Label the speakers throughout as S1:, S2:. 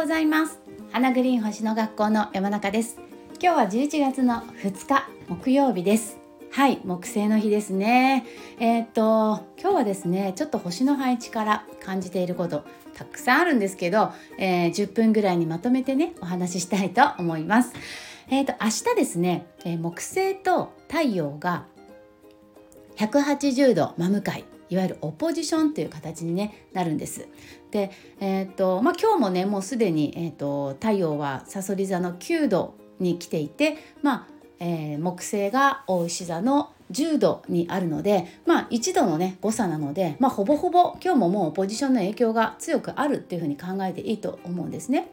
S1: ございます。花グリーン星の学校の山中です。今日は11月の2日木曜日です。はい木星の日ですね。えー、っと今日はですねちょっと星の配置から感じていることたくさんあるんですけど、えー、10分ぐらいにまとめてねお話ししたいと思います。えー、っと明日ですね、え木星と太陽が180度真向かいいわゆるオポジションという形に、ね、なるんです。で、えーとまあ、今日もねもうすでに、えーと、太陽はさそり座の9度に来ていて、まあえー、木星が大牛座の10度にあるので、まあ、1度のね誤差なので、まあ、ほぼほぼ今日ももうポジションの影響が強くあるっていうふうに考えていいと思うんですね。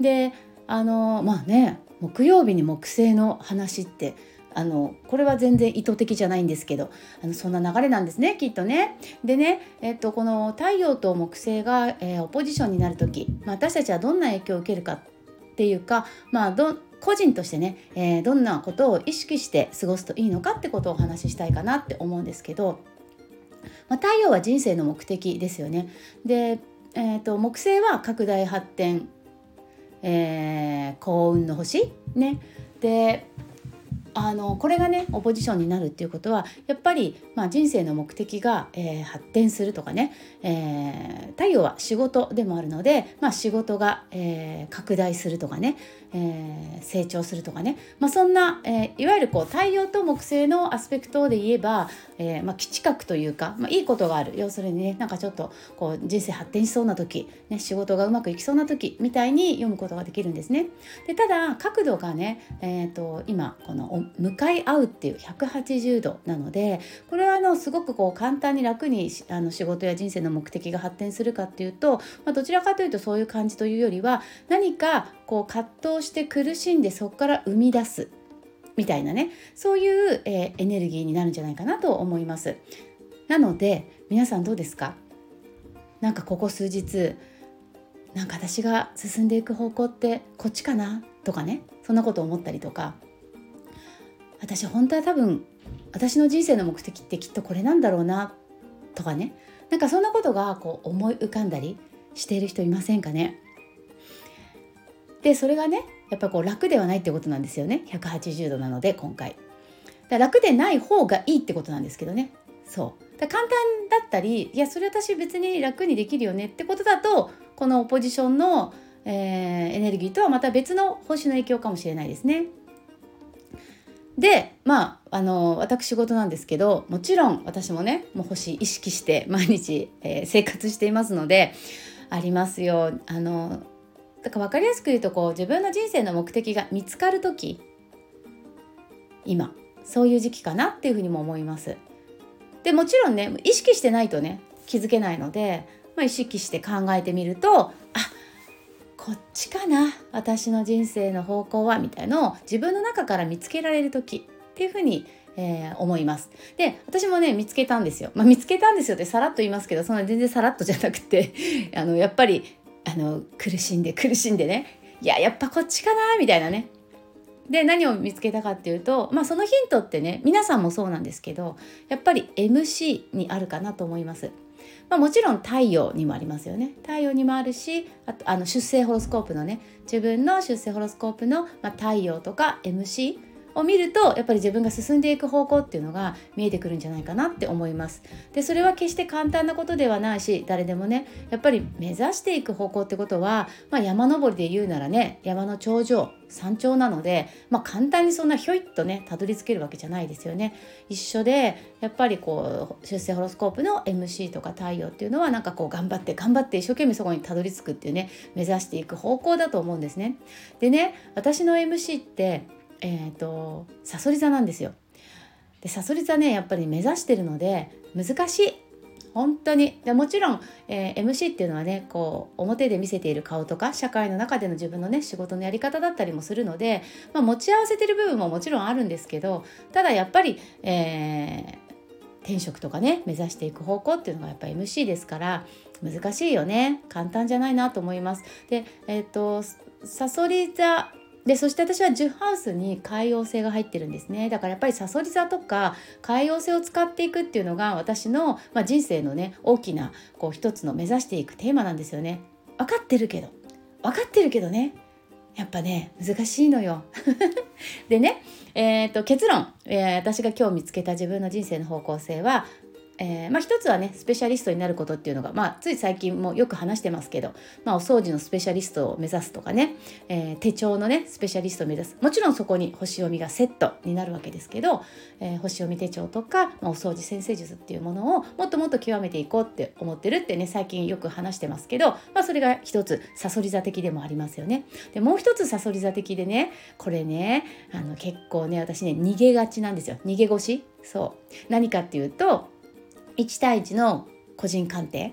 S1: であのまあね木曜日に木星の話ってあのこれは全然意図的じゃないんですけどあのそんな流れなんですねきっとね。でね、えっと、この太陽と木星が、えー、オポジションになる時、まあ、私たちはどんな影響を受けるかっていうか、まあ、ど個人としてね、えー、どんなことを意識して過ごすといいのかってことをお話ししたいかなって思うんですけど、まあ、太陽は人生の目的ですよね。で、えーと、木星は拡大発展、えー、幸運の星ね。であのこれがねオポジションになるっていうことはやっぱり、まあ、人生の目的が、えー、発展するとかね、えー、太陽は仕事でもあるので、まあ、仕事が、えー、拡大するとかね、えー、成長するとかね、まあ、そんな、えー、いわゆるこう太陽と木星のアスペクトで言えば、えーまあ、基地核というか、まあ、いいことがある要するにねなんかちょっとこう人生発展しそうな時、ね、仕事がうまくいきそうな時みたいに読むことができるんですね。でただ角度がね、えーと、今この向かい合うっていう180度なのでこれはあのすごくこう簡単に楽にあの仕事や人生の目的が発展するかっていうと、まあ、どちらかというとそういう感じというよりは何かこう葛藤して苦しんでそこから生み出す。みたいなね。そういう、えー、エネルギーになるんじゃないかなと思います。なので皆さんどうですか？なんかここ数日なんか私が進んでいく方向ってこっちかな？とかね。そんなこと思ったりとか。私本当は多分私の人生の目的ってきっとこれなんだろうな？とかね。なんかそんなことがこう思い浮かんだりしている人いませんかね？でそれがねやっぱこう楽ではないってことなんですよね。180度なので今回。だ楽でない方がいいってことなんですけどね。そう。だ簡単だったりいやそれ私別に楽にできるよねってことだとこのポジションの、えー、エネルギーとはまた別の星の影響かもしれないですね。でまああの私事なんですけどもちろん私もねもう星意識して毎日、えー、生活していますのでありますよ。あのだから分かりやすく言うとこう自分の人生の目的が見つかる時今そういう時期かなっていうふうにも思います。でもちろんね意識してないとね気づけないので、まあ、意識して考えてみるとあこっちかな私の人生の方向はみたいのを自分の中から見つけられる時っていうふうにえー、思います。で私もね見つけたんですよ。まあ、見つけたんですよってさらっと言いますけどそんな全然さらっとじゃなくて あのやっぱりあの苦しんで苦しんでね。いややっぱこっちかなみたいなね。で何を見つけたかっていうと、まあ、そのヒントってね皆さんもそうなんですけどやっぱり MC にあるかなと思います。まあ、もちろん太陽にもありますよね。太陽にもあるしあとあの出生ホロスコープのね自分の出生ホロスコープの、まあ、太陽とか MC を見るとやっぱり自分が進んでいく方向っていうのが見えてくるんじゃないかなって思います。でそれは決して簡単なことではないし誰でもねやっぱり目指していく方向ってことは、まあ、山登りで言うならね山の頂上山頂なので、まあ、簡単にそんなひょいっとねたどり着けるわけじゃないですよね。一緒でやっぱりこう出世ホロスコープの MC とか太陽っていうのはなんかこう頑張って頑張って一生懸命そこにたどり着くっていうね目指していく方向だと思うんですね。でね私の MC ってえーと、さそり座なんですよ。でさそり座ねやっぱり目指してるので難しい本当にでもちろん、えー、MC っていうのはねこう表で見せている顔とか社会の中での自分のね仕事のやり方だったりもするので、まあ、持ち合わせてる部分ももちろんあるんですけどただやっぱり、えー、転職とかね目指していく方向っていうのがやっぱ MC ですから難しいよね簡単じゃないなと思います。でえっ、ー、とさそり座でそして私は10ハウスに海洋星が入ってるんですね。だからやっぱりさそり座とか海洋星を使っていくっていうのが私の、まあ、人生のね大きなこう一つの目指していくテーマなんですよね。分かってるけど。分かってるけどね。やっぱね難しいのよ。でね、えーと、結論、えー、私が今日見つけた自分の人生の方向性はえー、まあ、一つはねスペシャリストになることっていうのが、まあ、つい最近もよく話してますけど、まあ、お掃除のスペシャリストを目指すとかね、えー、手帳のねスペシャリストを目指す。もちろんそこに星読みがセットになるわけですけど、えー、星読み手帳とか、まあ、お掃除先生術っていうものをもっともっと極めていこうって思ってるってね最近よく話してますけど、まあ、それが一つさそり座的でもありますよね。でもう一つさそり座的でねこれねあの結構ね私ね逃げがちなんですよ。逃げ腰。そう。何かっていうと1対1の個人鑑定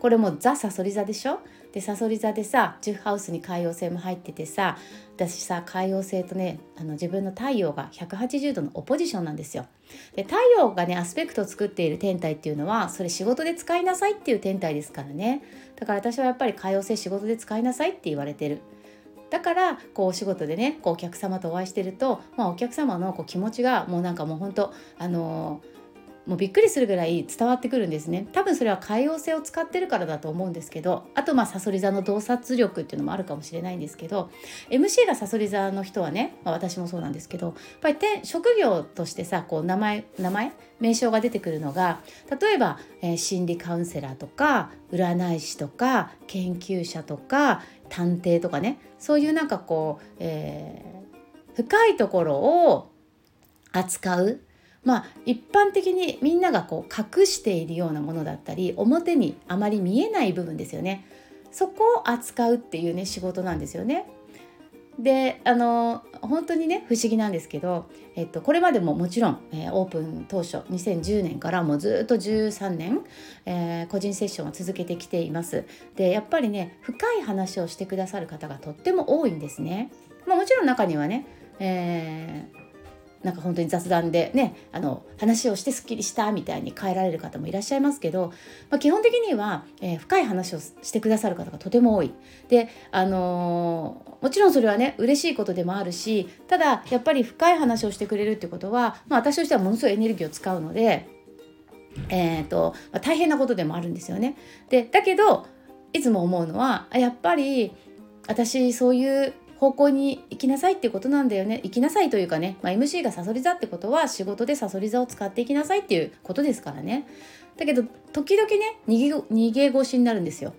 S1: これもザ・サソリ座でしょ？でサソリ座でさ10ハウスに海洋星も入っててさ私さ海洋星とねあの自分の太陽が180度のオポジションなんですよ。で太陽がねアスペクトを作っている天体っていうのはそれ仕事で使いなさいっていう天体ですからねだから私はやっぱり海洋星仕事で使いなさいって言われてる。だからこうお仕事でねこうお客様とお会いしてると、まあ、お客様のこう気持ちがもうなんかもう本当あのーもうびっくりするぐらい伝わってくるんですね。多分それは海洋性を使ってるからだと思うんですけどあとまあさそり座の洞察力っていうのもあるかもしれないんですけど MC がさそり座の人はね、まあ、私もそうなんですけどやっぱり職業としてさこう名前名前名称が出てくるのが例えば、えー、心理カウンセラーとか占い師とか研究者とか探偵とかねそういうなんかこう、えー、深いところを扱うまあ一般的にみんながこう隠しているようなものだったり表にあまり見えない部分ですよね。そこを扱うっていうね仕事なんですよね。であの本当にね不思議なんですけど、えっと、これまでももちろん、えー、オープン当初2010年からもうずっと13年、えー、個人セッションを続けてきています。でやっぱりね深い話をしてくださる方がとっても多いんですね、まあ、もちろん中にはね、えーなんか本当に雑談でねあの話をしてすっきりしたみたいに変えられる方もいらっしゃいますけど、まあ、基本的には、えー、深い話をしてくださる方がとても多い。であのー、もちろんそれはね嬉しいことでもあるしただやっぱり深い話をしてくれるってことは、まあ、私としてはものすごいエネルギーを使うので、えーとまあ、大変なことでもあるんですよね。でだけどいつも思うのはやっぱり私そういう方向に行きなさいってことなんだよね。行きなさいというかね、まあ、MC がさそり座ってことは仕事でさそり座を使っていきなさいっていうことですからね。だけど時々ね逃げ逃げ腰になるんですよ。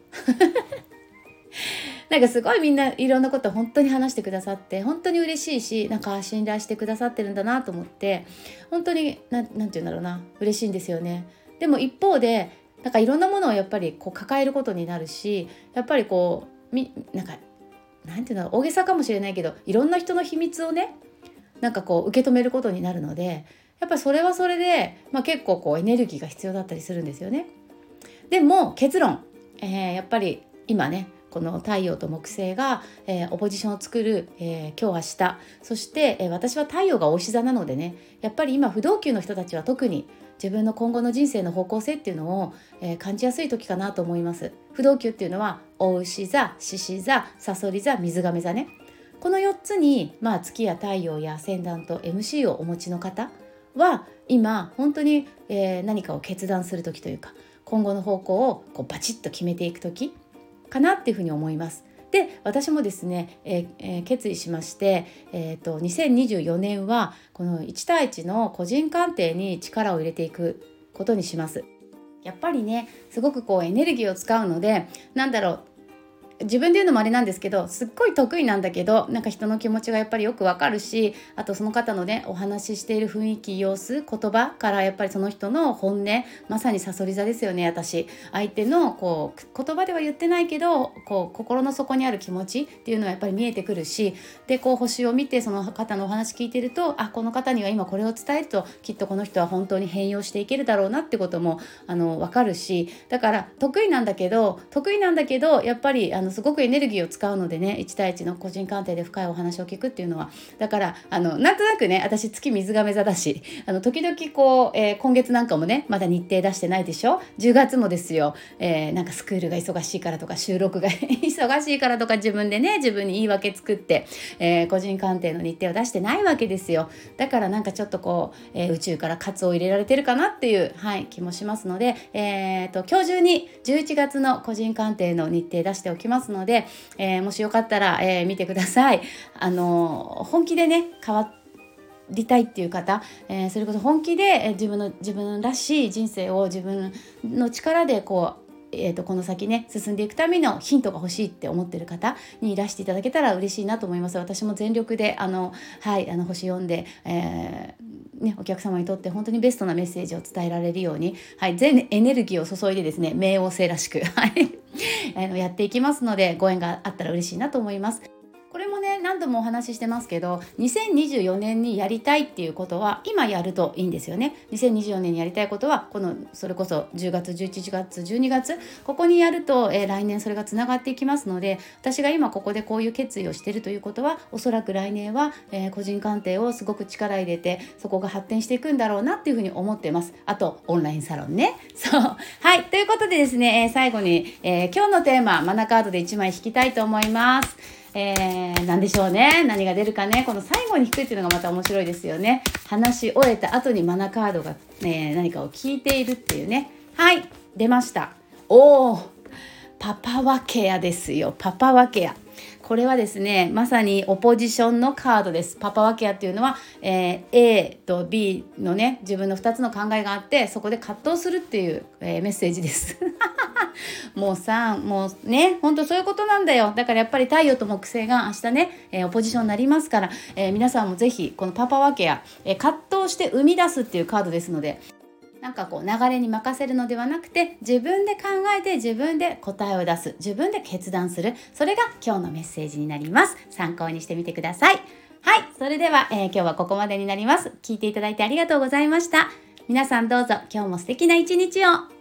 S1: なんかすごいみんないろんなこと本当に話してくださって本当に嬉しいしなんか信頼してくださってるんだなと思って本当に何て言うんだろうな嬉しいんですよね。でも一方でなんかいろんなものをやっぱりこう抱えることになるしやっぱりこうみなんか何て言うの大げさかもしれないけどいろんな人の秘密をねなんかこう受け止めることになるのでやっぱそれはそれで、まあ、結構こうエネルギーが必要だったりするんですよね。でも結論、えー、やっぱり今ねこの太陽と木星が、えー、オポジションを作る、えー、今日明日そして、えー、私は太陽がお牛座なのでねやっぱり今不動級の人たちは特に自分の今後の人生の方向性っていうのを、えー、感じやすい時かなと思います。不動級っていうのはお牛座獅子座さそり座水亀座ね。この4つに、まあ、月や太陽や先端と MC をお持ちの方は今本当に、えー、何かを決断する時というか今後の方向をこうバチッと決めていく時かなっていうふうに思います。で私もですね、えーえー、決意しまして、えーと、2024年はこの1対1の個人鑑定に力を入れていくことにします。やっぱりねすごくこうエネルギーを使うのでなんだろう自分で言うのもあれなんですけどすっごい得意なんだけどなんか人の気持ちがやっぱりよくわかるしあとその方のねお話ししている雰囲気様子言葉からやっぱりその人の本音まさにさそり座ですよね私。相手のこう言葉では言ってないけどこう心の底にある気持ちっていうのはやっぱり見えてくるしでこう星を見てその方のお話聞いてるとあこの方には今これを伝えるときっとこの人は本当に変容していけるだろうなってこともあの分かるしだから得意なんだけど得意なんだけどやっぱりあのすごくエネルギーを使うのでね1対1の個人鑑定で深いお話を聞くっていうのは。だからあのなんとなくね私月水亀座だしあの時々こう、えー、今月なんかもねまだ日程出してないでしょ？10月もですよ、えー、なんかスクールが忙しいからとか収録が 忙しいからとか自分でね自分に言い訳作って、えー、個人鑑定の日程を出してないわけですよ。だからなんかちょっとこう、え宇宙から喝を入れられてるかなっていう、はい、気もしますので、えーと、と今日中に11月の個人鑑定の日程出しておきます。ますので、えー、もしよかったら、えー、見てください。あの本気でね変わりたいっていう方、えー、それこそ本気で、え自分の自分らしい人生を自分の力でこうえーと、この先ね進んでいくためのヒントが欲しいって思ってる方にいらしていただけたら嬉しいなと思います私も全力であのはいあの星読んで、えー、ね、お客様にとって本当にベストなメッセージを伝えられるように、はい、全エネルギーを注いでですね冥王星らしく、はい、あのやっていきますのでご縁があったら嬉しいなと思います。これもね何度もお話ししてますけど2024年にやりたいっていうことは今やるといいんですよね。2024年にやりたいことはこのそれこそ10月11月12月ここにやると、えー、来年それがつながっていきますので私が今ここでこういう決意をしてるということはおそらく来年は、えー、個人鑑定をすごく力入れてそこが発展していくんだろうなっていうふうに思ってます。あとオンラインサロンね。そう。はい。ということでですね、えー、最後に、え今日のテーママナカードで1枚引きたいと思います。えー、何でしょうね。何が出るかね。この最後に引くっていうのがまた面白いですよね。話し終えた後にマナカードが、ね、何かを聞いているっていうね。はい。出ました。おおパパワケアですよ。パパワケア。これはですねまさにオポジションのカードです。パパワケアっていうのは、えー、A と B のね自分の2つの考えがあってそこで葛藤するっていう、えー、メッセージです。もうさもうねほんとそういうことなんだよ。だからやっぱり太陽と木星が明日ね、えー、オポジションになりますから、え皆さんも是非このパパワケア、え葛藤して生み出すっていうカードですのでなんかこう流れに任せるのではなくて自分で考えて自分で答えを出す自分で決断する。それが今日のメッセージになります。参考にしてみてください。はい。それでは、えー、今日はここまでになります。聞いていただいてありがとうございました。皆さんどうぞ今日も素敵な一日を。